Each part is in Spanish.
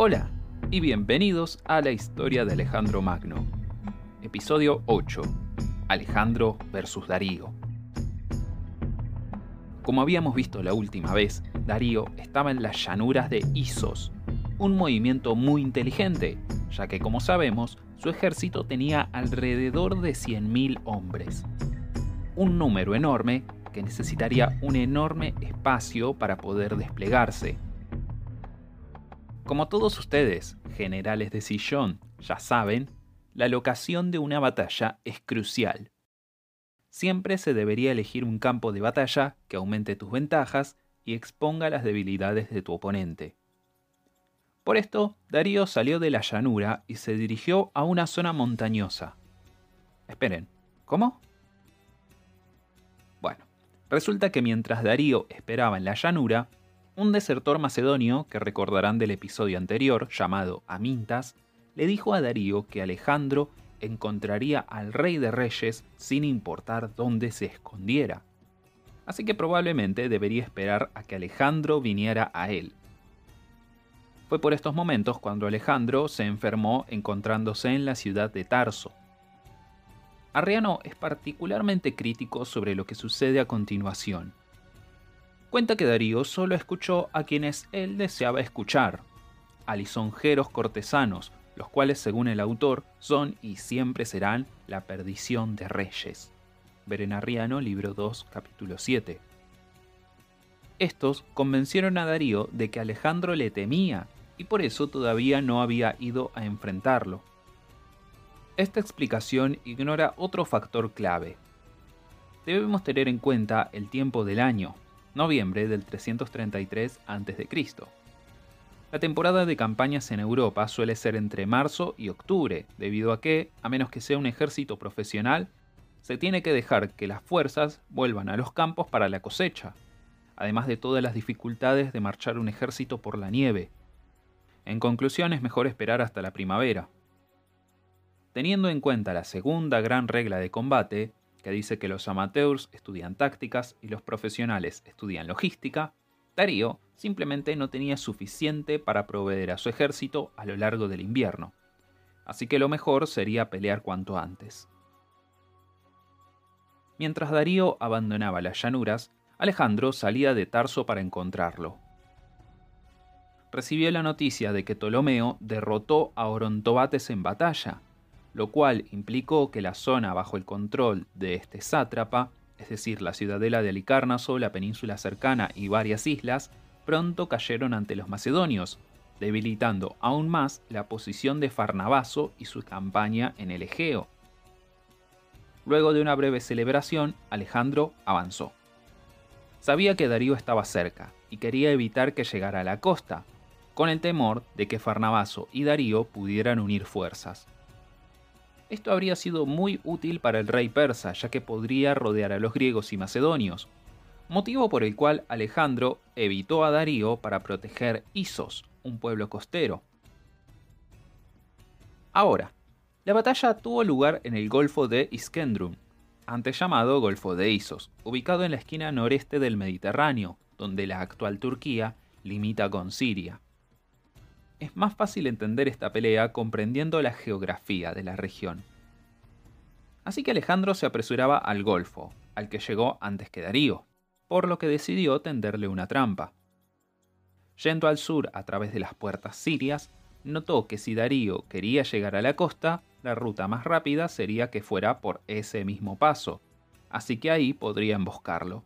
Hola y bienvenidos a la historia de Alejandro Magno. Episodio 8. Alejandro versus Darío. Como habíamos visto la última vez, Darío estaba en las llanuras de Isos, un movimiento muy inteligente, ya que como sabemos, su ejército tenía alrededor de 100.000 hombres. Un número enorme que necesitaría un enorme espacio para poder desplegarse como todos ustedes, generales de sillón, ya saben, la locación de una batalla es crucial. Siempre se debería elegir un campo de batalla que aumente tus ventajas y exponga las debilidades de tu oponente. Por esto, Darío salió de la llanura y se dirigió a una zona montañosa. Esperen, ¿cómo? Bueno, resulta que mientras Darío esperaba en la llanura, un desertor macedonio, que recordarán del episodio anterior, llamado Amintas, le dijo a Darío que Alejandro encontraría al rey de reyes sin importar dónde se escondiera. Así que probablemente debería esperar a que Alejandro viniera a él. Fue por estos momentos cuando Alejandro se enfermó encontrándose en la ciudad de Tarso. Arriano es particularmente crítico sobre lo que sucede a continuación cuenta que Darío solo escuchó a quienes él deseaba escuchar, a lisonjeros cortesanos, los cuales según el autor son y siempre serán la perdición de reyes. Berenarriano, libro 2, capítulo 7. Estos convencieron a Darío de que Alejandro le temía y por eso todavía no había ido a enfrentarlo. Esta explicación ignora otro factor clave. Debemos tener en cuenta el tiempo del año, noviembre del 333 a.C. La temporada de campañas en Europa suele ser entre marzo y octubre, debido a que, a menos que sea un ejército profesional, se tiene que dejar que las fuerzas vuelvan a los campos para la cosecha, además de todas las dificultades de marchar un ejército por la nieve. En conclusión, es mejor esperar hasta la primavera. Teniendo en cuenta la segunda gran regla de combate, que dice que los amateurs estudian tácticas y los profesionales estudian logística, Darío simplemente no tenía suficiente para proveer a su ejército a lo largo del invierno. Así que lo mejor sería pelear cuanto antes. Mientras Darío abandonaba las llanuras, Alejandro salía de Tarso para encontrarlo. Recibió la noticia de que Ptolomeo derrotó a Orontobates en batalla, lo cual implicó que la zona bajo el control de este sátrapa, es decir, la ciudadela de Alicarnaso, la península cercana y varias islas, pronto cayeron ante los macedonios, debilitando aún más la posición de Farnabaso y su campaña en el Egeo. Luego de una breve celebración, Alejandro avanzó. Sabía que Darío estaba cerca y quería evitar que llegara a la costa, con el temor de que Farnabaso y Darío pudieran unir fuerzas. Esto habría sido muy útil para el rey persa, ya que podría rodear a los griegos y macedonios, motivo por el cual Alejandro evitó a Darío para proteger Isos, un pueblo costero. Ahora, la batalla tuvo lugar en el Golfo de Iskendrum, antes llamado Golfo de Isos, ubicado en la esquina noreste del Mediterráneo, donde la actual Turquía limita con Siria es más fácil entender esta pelea comprendiendo la geografía de la región. Así que Alejandro se apresuraba al Golfo, al que llegó antes que Darío, por lo que decidió tenderle una trampa. Yendo al sur a través de las puertas sirias, notó que si Darío quería llegar a la costa, la ruta más rápida sería que fuera por ese mismo paso, así que ahí podría emboscarlo.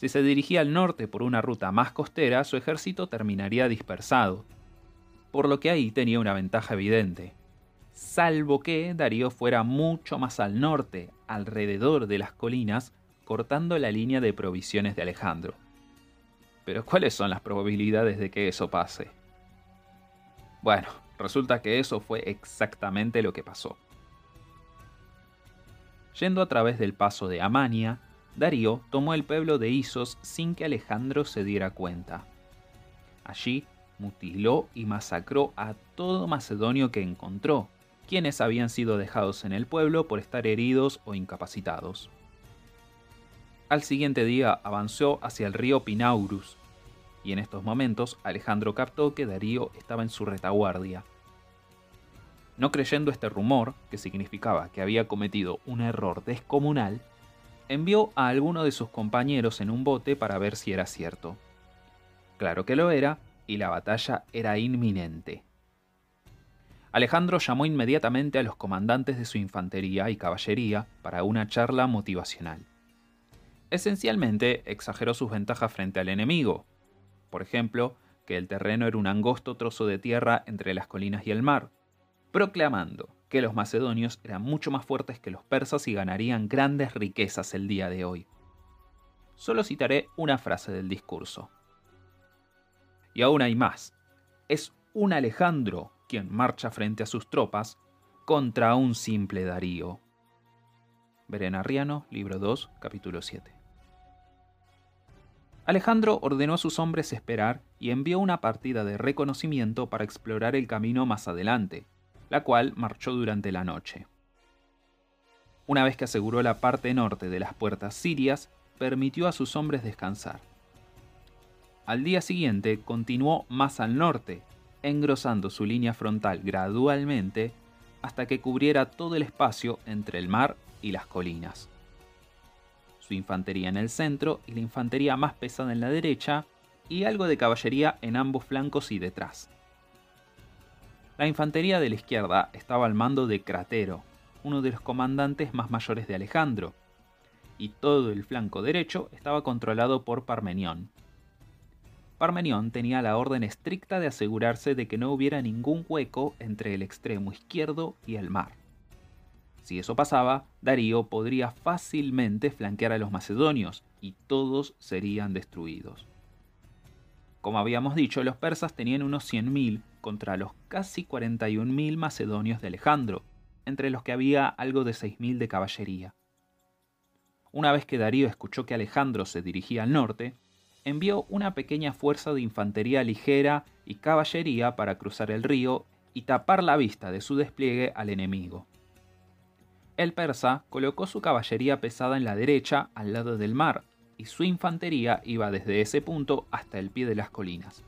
Si se dirigía al norte por una ruta más costera, su ejército terminaría dispersado, por lo que ahí tenía una ventaja evidente. Salvo que Darío fuera mucho más al norte, alrededor de las colinas, cortando la línea de provisiones de Alejandro. Pero ¿cuáles son las probabilidades de que eso pase? Bueno, resulta que eso fue exactamente lo que pasó. Yendo a través del paso de Amania, Darío tomó el pueblo de Isos sin que Alejandro se diera cuenta. Allí mutiló y masacró a todo macedonio que encontró, quienes habían sido dejados en el pueblo por estar heridos o incapacitados. Al siguiente día avanzó hacia el río Pinaurus. y en estos momentos Alejandro captó que Darío estaba en su retaguardia. No creyendo este rumor, que significaba que había cometido un error descomunal, envió a alguno de sus compañeros en un bote para ver si era cierto. Claro que lo era, y la batalla era inminente. Alejandro llamó inmediatamente a los comandantes de su infantería y caballería para una charla motivacional. Esencialmente exageró sus ventajas frente al enemigo, por ejemplo, que el terreno era un angosto trozo de tierra entre las colinas y el mar, proclamando que los macedonios eran mucho más fuertes que los persas y ganarían grandes riquezas el día de hoy. Solo citaré una frase del discurso. Y aún hay más. Es un Alejandro quien marcha frente a sus tropas contra un simple Darío. Berenarriano, libro 2, capítulo 7. Alejandro ordenó a sus hombres esperar y envió una partida de reconocimiento para explorar el camino más adelante, la cual marchó durante la noche. Una vez que aseguró la parte norte de las puertas sirias, permitió a sus hombres descansar. Al día siguiente continuó más al norte, engrosando su línea frontal gradualmente hasta que cubriera todo el espacio entre el mar y las colinas su infantería en el centro y la infantería más pesada en la derecha, y algo de caballería en ambos flancos y detrás. La infantería de la izquierda estaba al mando de Cratero, uno de los comandantes más mayores de Alejandro, y todo el flanco derecho estaba controlado por Parmenión. Parmenión tenía la orden estricta de asegurarse de que no hubiera ningún hueco entre el extremo izquierdo y el mar. Si eso pasaba, Darío podría fácilmente flanquear a los macedonios y todos serían destruidos. Como habíamos dicho, los persas tenían unos 100.000 contra los casi 41.000 macedonios de Alejandro, entre los que había algo de 6.000 de caballería. Una vez que Darío escuchó que Alejandro se dirigía al norte, envió una pequeña fuerza de infantería ligera y caballería para cruzar el río y tapar la vista de su despliegue al enemigo. El persa colocó su caballería pesada en la derecha, al lado del mar, y su infantería iba desde ese punto hasta el pie de las colinas.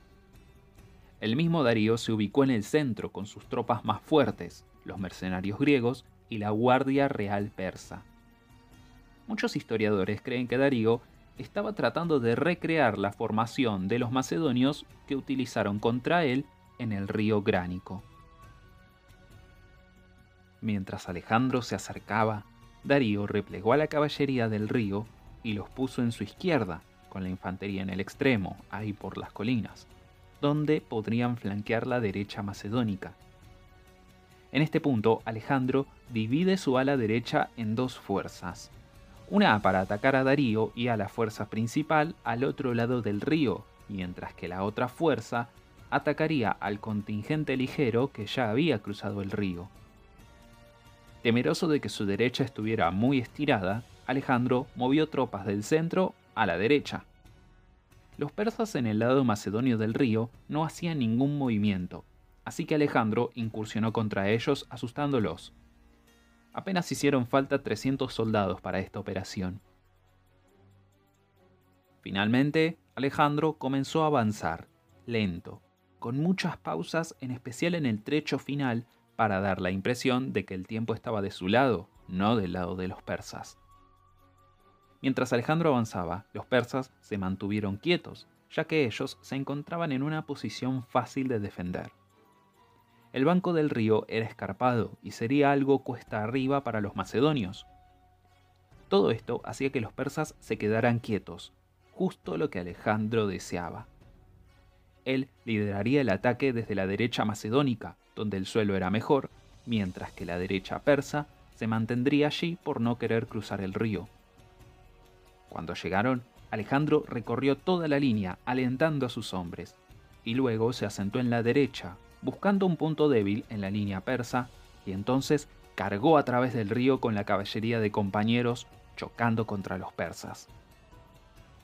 El mismo Darío se ubicó en el centro con sus tropas más fuertes, los mercenarios griegos y la Guardia Real persa. Muchos historiadores creen que Darío estaba tratando de recrear la formación de los macedonios que utilizaron contra él en el río Gránico. Mientras Alejandro se acercaba, Darío replegó a la caballería del río y los puso en su izquierda, con la infantería en el extremo, ahí por las colinas, donde podrían flanquear la derecha macedónica. En este punto, Alejandro divide su ala derecha en dos fuerzas, una para atacar a Darío y a la fuerza principal al otro lado del río, mientras que la otra fuerza atacaría al contingente ligero que ya había cruzado el río. Temeroso de que su derecha estuviera muy estirada, Alejandro movió tropas del centro a la derecha. Los persas en el lado macedonio del río no hacían ningún movimiento, así que Alejandro incursionó contra ellos asustándolos. Apenas hicieron falta 300 soldados para esta operación. Finalmente, Alejandro comenzó a avanzar, lento, con muchas pausas, en especial en el trecho final para dar la impresión de que el tiempo estaba de su lado, no del lado de los persas. Mientras Alejandro avanzaba, los persas se mantuvieron quietos, ya que ellos se encontraban en una posición fácil de defender. El banco del río era escarpado y sería algo cuesta arriba para los macedonios. Todo esto hacía que los persas se quedaran quietos, justo lo que Alejandro deseaba. Él lideraría el ataque desde la derecha macedónica, donde el suelo era mejor, mientras que la derecha persa se mantendría allí por no querer cruzar el río. Cuando llegaron, Alejandro recorrió toda la línea alentando a sus hombres, y luego se asentó en la derecha, buscando un punto débil en la línea persa, y entonces cargó a través del río con la caballería de compañeros, chocando contra los persas.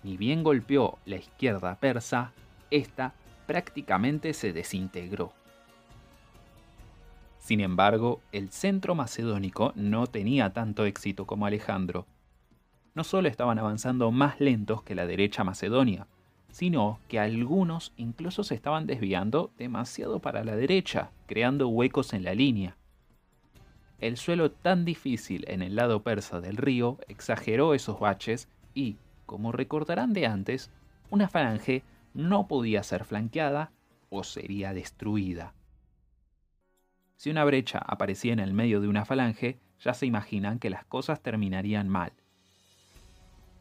Ni bien golpeó la izquierda persa, esta prácticamente se desintegró. Sin embargo, el centro macedónico no tenía tanto éxito como Alejandro. No solo estaban avanzando más lentos que la derecha macedonia, sino que algunos incluso se estaban desviando demasiado para la derecha, creando huecos en la línea. El suelo tan difícil en el lado persa del río exageró esos baches y, como recordarán de antes, una falange no podía ser flanqueada o sería destruida. Si una brecha aparecía en el medio de una falange, ya se imaginan que las cosas terminarían mal.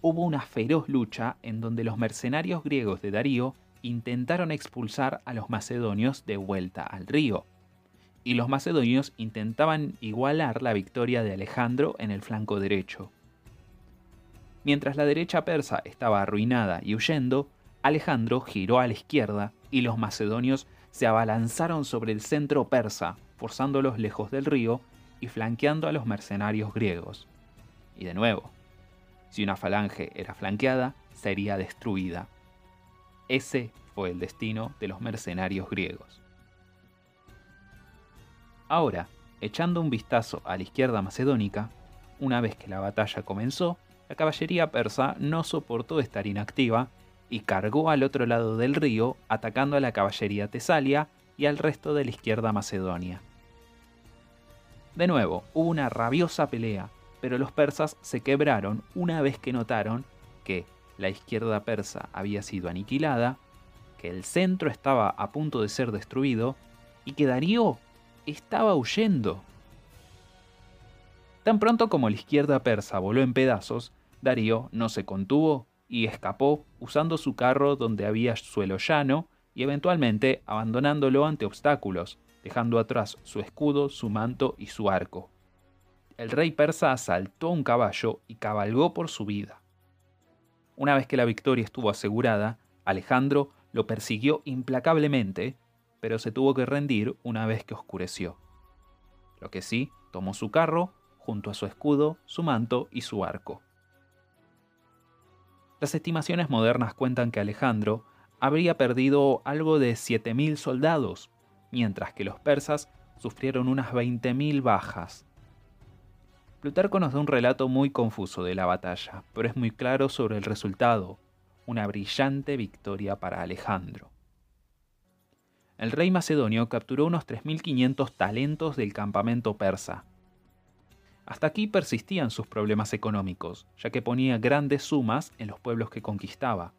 Hubo una feroz lucha en donde los mercenarios griegos de Darío intentaron expulsar a los macedonios de vuelta al río, y los macedonios intentaban igualar la victoria de Alejandro en el flanco derecho. Mientras la derecha persa estaba arruinada y huyendo, Alejandro giró a la izquierda y los macedonios se abalanzaron sobre el centro persa, forzándolos lejos del río y flanqueando a los mercenarios griegos. Y de nuevo, si una falange era flanqueada, sería destruida. Ese fue el destino de los mercenarios griegos. Ahora, echando un vistazo a la izquierda macedónica, una vez que la batalla comenzó, la caballería persa no soportó estar inactiva y cargó al otro lado del río atacando a la caballería tesalia y al resto de la izquierda macedonia. De nuevo, hubo una rabiosa pelea, pero los persas se quebraron una vez que notaron que la izquierda persa había sido aniquilada, que el centro estaba a punto de ser destruido y que Darío estaba huyendo. Tan pronto como la izquierda persa voló en pedazos, Darío no se contuvo y escapó usando su carro donde había suelo llano y eventualmente abandonándolo ante obstáculos, dejando atrás su escudo, su manto y su arco. El rey persa asaltó un caballo y cabalgó por su vida. Una vez que la victoria estuvo asegurada, Alejandro lo persiguió implacablemente pero se tuvo que rendir una vez que oscureció. Lo que sí, tomó su carro, junto a su escudo, su manto y su arco. Las estimaciones modernas cuentan que Alejandro habría perdido algo de 7.000 soldados, mientras que los persas sufrieron unas 20.000 bajas. Plutarco nos da un relato muy confuso de la batalla, pero es muy claro sobre el resultado, una brillante victoria para Alejandro el rey macedonio capturó unos 3.500 talentos del campamento persa. Hasta aquí persistían sus problemas económicos, ya que ponía grandes sumas en los pueblos que conquistaba.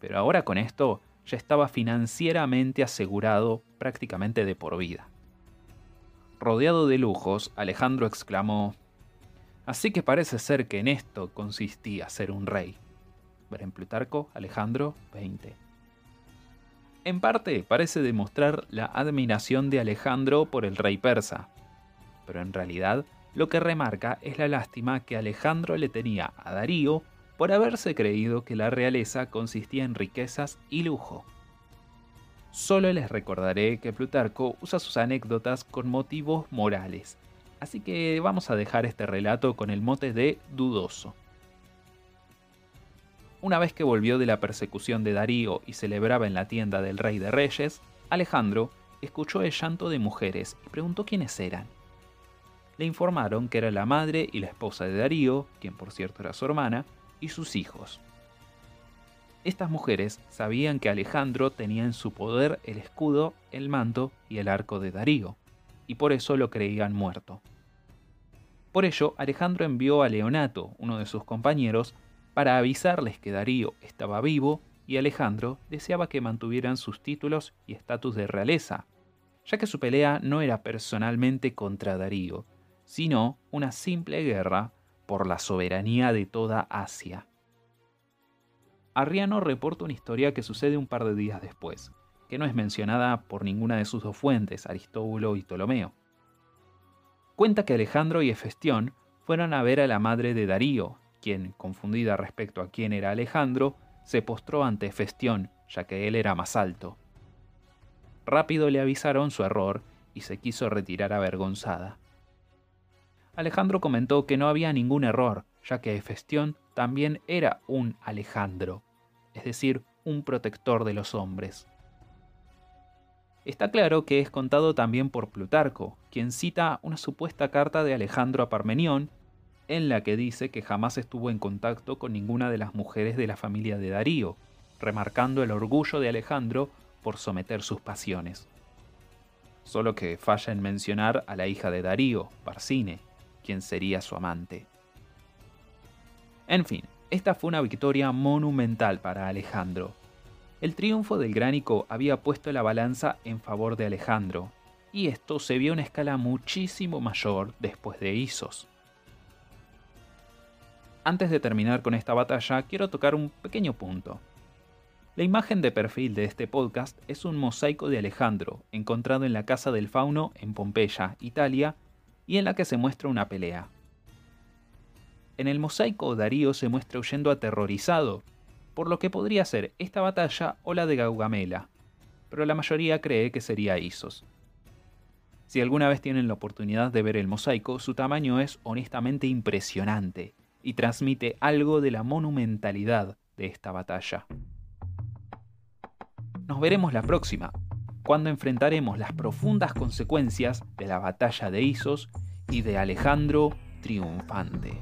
Pero ahora con esto ya estaba financieramente asegurado prácticamente de por vida. Rodeado de lujos, Alejandro exclamó, Así que parece ser que en esto consistía ser un rey. Ver en Plutarco, Alejandro 20. En parte parece demostrar la admiración de Alejandro por el rey persa, pero en realidad lo que remarca es la lástima que Alejandro le tenía a Darío por haberse creído que la realeza consistía en riquezas y lujo. Solo les recordaré que Plutarco usa sus anécdotas con motivos morales, así que vamos a dejar este relato con el mote de dudoso. Una vez que volvió de la persecución de Darío y celebraba en la tienda del rey de reyes, Alejandro escuchó el llanto de mujeres y preguntó quiénes eran. Le informaron que era la madre y la esposa de Darío, quien por cierto era su hermana, y sus hijos. Estas mujeres sabían que Alejandro tenía en su poder el escudo, el manto y el arco de Darío, y por eso lo creían muerto. Por ello, Alejandro envió a Leonato, uno de sus compañeros, para avisarles que Darío estaba vivo y Alejandro deseaba que mantuvieran sus títulos y estatus de realeza, ya que su pelea no era personalmente contra Darío, sino una simple guerra por la soberanía de toda Asia. Arriano reporta una historia que sucede un par de días después, que no es mencionada por ninguna de sus dos fuentes, Aristóbulo y Ptolomeo. Cuenta que Alejandro y Hefestión fueron a ver a la madre de Darío, quien, confundida respecto a quién era Alejandro, se postró ante Hefestión, ya que él era más alto. Rápido le avisaron su error y se quiso retirar avergonzada. Alejandro comentó que no había ningún error, ya que Hefestión también era un Alejandro, es decir, un protector de los hombres. Está claro que es contado también por Plutarco, quien cita una supuesta carta de Alejandro a Parmenión en la que dice que jamás estuvo en contacto con ninguna de las mujeres de la familia de Darío, remarcando el orgullo de Alejandro por someter sus pasiones. Solo que falla en mencionar a la hija de Darío, Barcine, quien sería su amante. En fin, esta fue una victoria monumental para Alejandro. El triunfo del Gránico había puesto la balanza en favor de Alejandro, y esto se vio a una escala muchísimo mayor después de Isos. Antes de terminar con esta batalla, quiero tocar un pequeño punto. La imagen de perfil de este podcast es un mosaico de Alejandro, encontrado en la Casa del Fauno en Pompeya, Italia, y en la que se muestra una pelea. En el mosaico Darío se muestra huyendo aterrorizado, por lo que podría ser esta batalla o la de Gaugamela, pero la mayoría cree que sería Isos. Si alguna vez tienen la oportunidad de ver el mosaico, su tamaño es honestamente impresionante y transmite algo de la monumentalidad de esta batalla. Nos veremos la próxima, cuando enfrentaremos las profundas consecuencias de la batalla de Isos y de Alejandro triunfante.